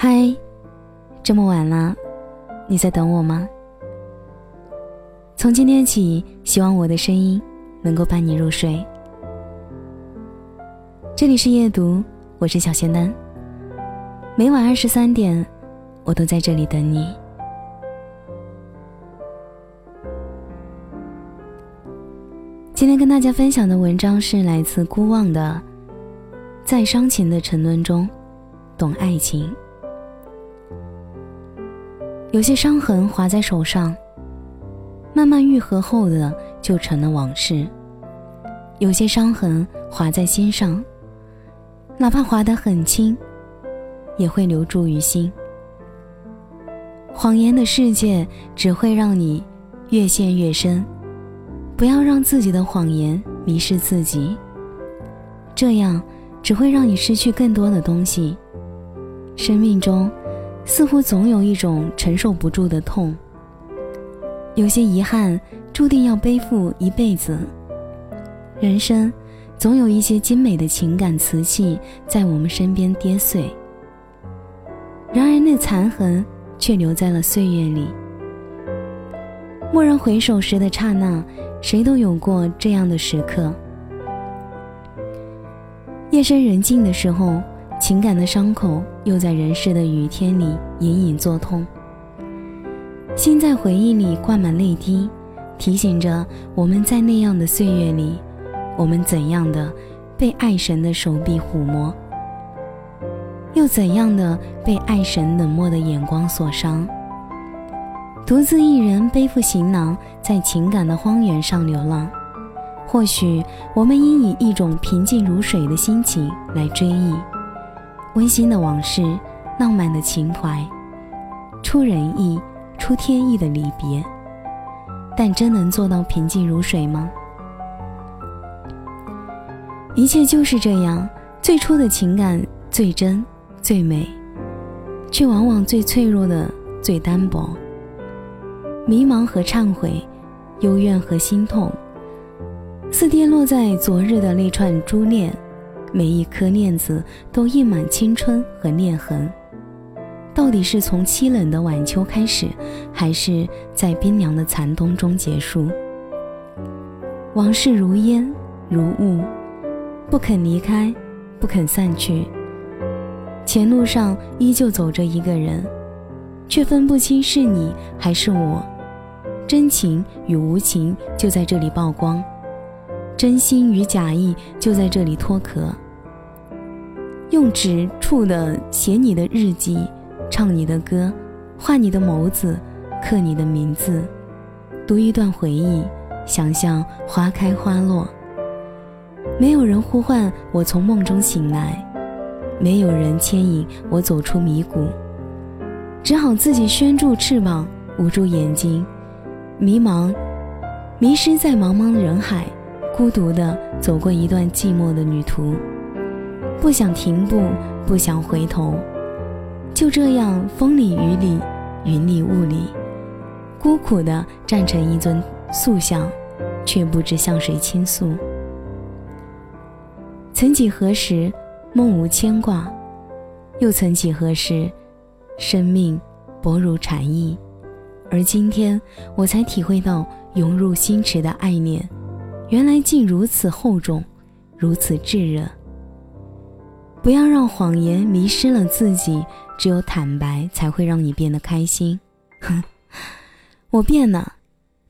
嗨，这么晚了，你在等我吗？从今天起，希望我的声音能够伴你入睡。这里是夜读，我是小仙丹。每晚二十三点，我都在这里等你。今天跟大家分享的文章是来自孤望的，在伤情的沉沦中，懂爱情。有些伤痕划在手上，慢慢愈合后的就成了往事；有些伤痕划在心上，哪怕划得很轻，也会留住于心。谎言的世界只会让你越陷越深，不要让自己的谎言迷失自己，这样只会让你失去更多的东西。生命中。似乎总有一种承受不住的痛，有些遗憾注定要背负一辈子。人生总有一些精美的情感瓷器在我们身边跌碎，然而那残痕却留在了岁月里。蓦然回首时的刹那，谁都有过这样的时刻。夜深人静的时候。情感的伤口又在人世的雨天里隐隐作痛，心在回忆里灌满泪滴，提醒着我们在那样的岁月里，我们怎样的被爱神的手臂抚摸，又怎样的被爱神冷漠的眼光所伤。独自一人背负行囊，在情感的荒原上流浪，或许我们应以一种平静如水的心情来追忆。温馨的往事，浪漫的情怀，出人意、出天意的离别，但真能做到平静如水吗？一切就是这样，最初的情感最真、最美，却往往最脆弱的、最单薄。迷茫和忏悔，幽怨和心痛，似跌落在昨日的那串珠链。每一颗链子都印满青春和裂痕，到底是从凄冷的晚秋开始，还是在冰凉的残冬中结束？往事如烟如雾，不肯离开，不肯散去。前路上依旧走着一个人，却分不清是你还是我。真情与无情就在这里曝光。真心与假意就在这里脱壳。用纸触的写你的日记，唱你的歌，画你的眸子，刻你的名字，读一段回忆，想象花开花落。没有人呼唤我从梦中醒来，没有人牵引我走出迷谷，只好自己宣住翅膀，捂住眼睛，迷茫，迷失在茫茫人海。孤独地走过一段寂寞的旅途，不想停步，不想回头，就这样风里雨里，云里雾里，孤苦地站成一尊塑像，却不知向谁倾诉。曾几何时，梦无牵挂；又曾几何时，生命薄如蝉翼。而今天，我才体会到涌入心池的爱念。原来竟如此厚重，如此炙热。不要让谎言迷失了自己，只有坦白才会让你变得开心。哼，我变了，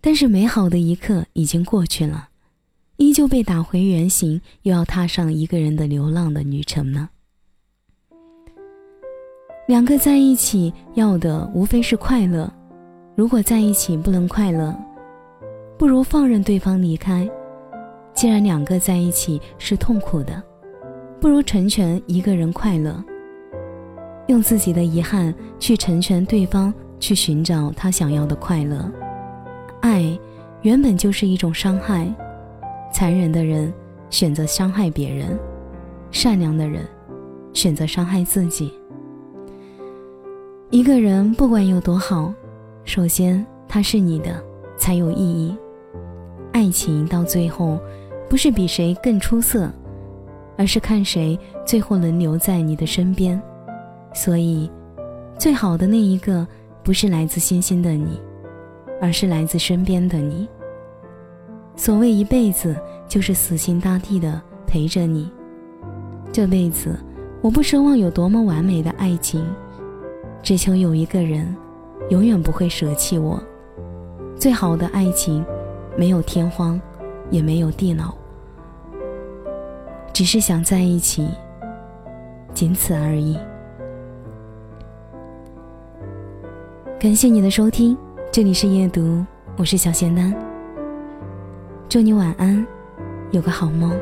但是美好的一刻已经过去了，依旧被打回原形，又要踏上一个人的流浪的旅程呢。两个在一起要的无非是快乐，如果在一起不能快乐，不如放任对方离开。既然两个在一起是痛苦的，不如成全一个人快乐。用自己的遗憾去成全对方，去寻找他想要的快乐。爱原本就是一种伤害，残忍的人选择伤害别人，善良的人选择伤害自己。一个人不管有多好，首先他是你的才有意义。爱情到最后。不是比谁更出色，而是看谁最后能留在你的身边。所以，最好的那一个，不是来自星星的你，而是来自身边的你。所谓一辈子，就是死心塌地的陪着你。这辈子，我不奢望有多么完美的爱情，只求有一个人，永远不会舍弃我。最好的爱情，没有天荒，也没有地脑，只是想在一起，仅此而已。感谢你的收听，这里是夜读，我是小仙丹。祝你晚安，有个好梦。